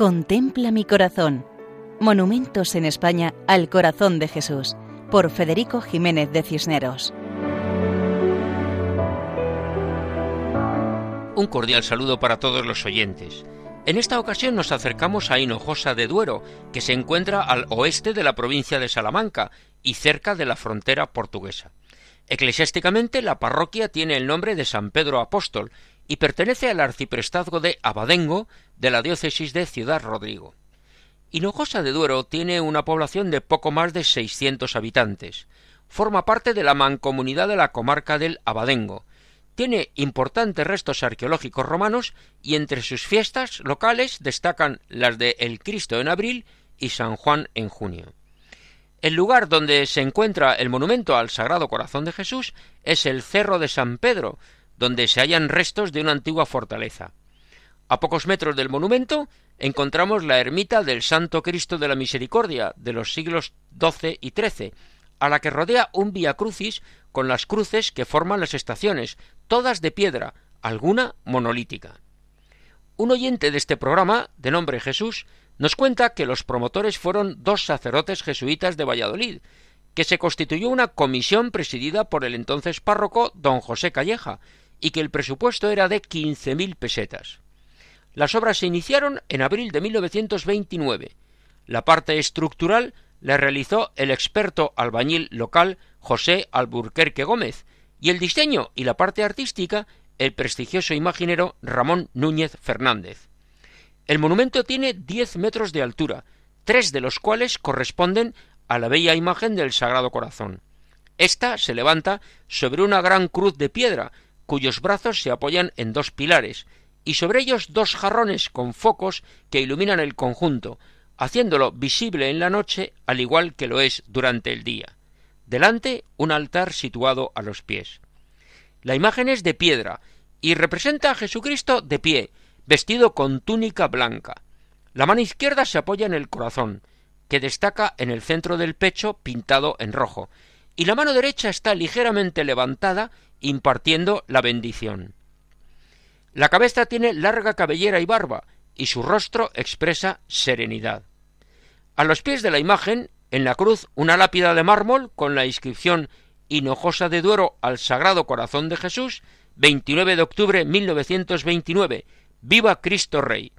Contempla mi corazón. Monumentos en España al corazón de Jesús, por Federico Jiménez de Cisneros. Un cordial saludo para todos los oyentes. En esta ocasión nos acercamos a Hinojosa de Duero, que se encuentra al oeste de la provincia de Salamanca y cerca de la frontera portuguesa. Eclesiásticamente la parroquia tiene el nombre de San Pedro Apóstol y pertenece al arciprestazgo de Abadengo de la diócesis de Ciudad Rodrigo. Hinojosa de Duero tiene una población de poco más de 600 habitantes. Forma parte de la mancomunidad de la comarca del Abadengo. Tiene importantes restos arqueológicos romanos y entre sus fiestas locales destacan las de El Cristo en abril y San Juan en junio. El lugar donde se encuentra el monumento al Sagrado Corazón de Jesús es el Cerro de San Pedro, donde se hallan restos de una antigua fortaleza. A pocos metros del monumento encontramos la ermita del Santo Cristo de la Misericordia de los siglos XII y XIII, a la que rodea un vía crucis con las cruces que forman las estaciones, todas de piedra, alguna monolítica. Un oyente de este programa, de nombre Jesús, nos cuenta que los promotores fueron dos sacerdotes jesuitas de Valladolid, que se constituyó una comisión presidida por el entonces párroco don José Calleja, y que el presupuesto era de quince mil pesetas. Las obras se iniciaron en abril de 1929. La parte estructural la realizó el experto albañil local José Alburquerque Gómez y el diseño y la parte artística el prestigioso imaginero Ramón Núñez Fernández. El monumento tiene diez metros de altura, tres de los cuales corresponden a la bella imagen del Sagrado Corazón. Esta se levanta sobre una gran cruz de piedra cuyos brazos se apoyan en dos pilares, y sobre ellos dos jarrones con focos que iluminan el conjunto, haciéndolo visible en la noche al igual que lo es durante el día. Delante un altar situado a los pies. La imagen es de piedra y representa a Jesucristo de pie, vestido con túnica blanca. La mano izquierda se apoya en el corazón, que destaca en el centro del pecho pintado en rojo, y la mano derecha está ligeramente levantada impartiendo la bendición. La cabeza tiene larga cabellera y barba, y su rostro expresa serenidad. A los pies de la imagen, en la cruz, una lápida de mármol con la inscripción Hinojosa de Duero al Sagrado Corazón de Jesús, 29 de octubre 1929. Viva Cristo Rey.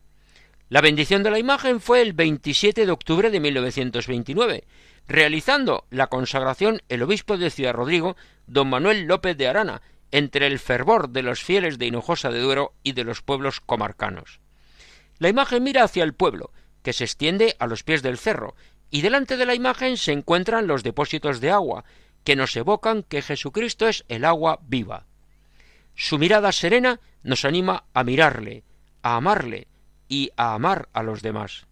La bendición de la imagen fue el 27 de octubre de 1929, realizando la consagración el obispo de Ciudad Rodrigo, don Manuel López de Arana, entre el fervor de los fieles de Hinojosa de Duero y de los pueblos comarcanos. La imagen mira hacia el pueblo, que se extiende a los pies del cerro, y delante de la imagen se encuentran los depósitos de agua, que nos evocan que Jesucristo es el agua viva. Su mirada serena nos anima a mirarle, a amarle y a amar a los demás.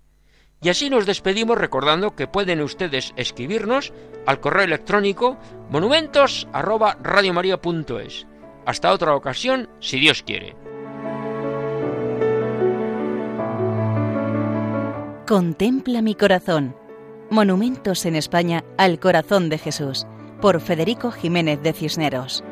Y así nos despedimos recordando que pueden ustedes escribirnos al correo electrónico monumentos@radiomaria.es. Hasta otra ocasión, si Dios quiere. Contempla mi corazón. Monumentos en España al corazón de Jesús, por Federico Jiménez de Cisneros.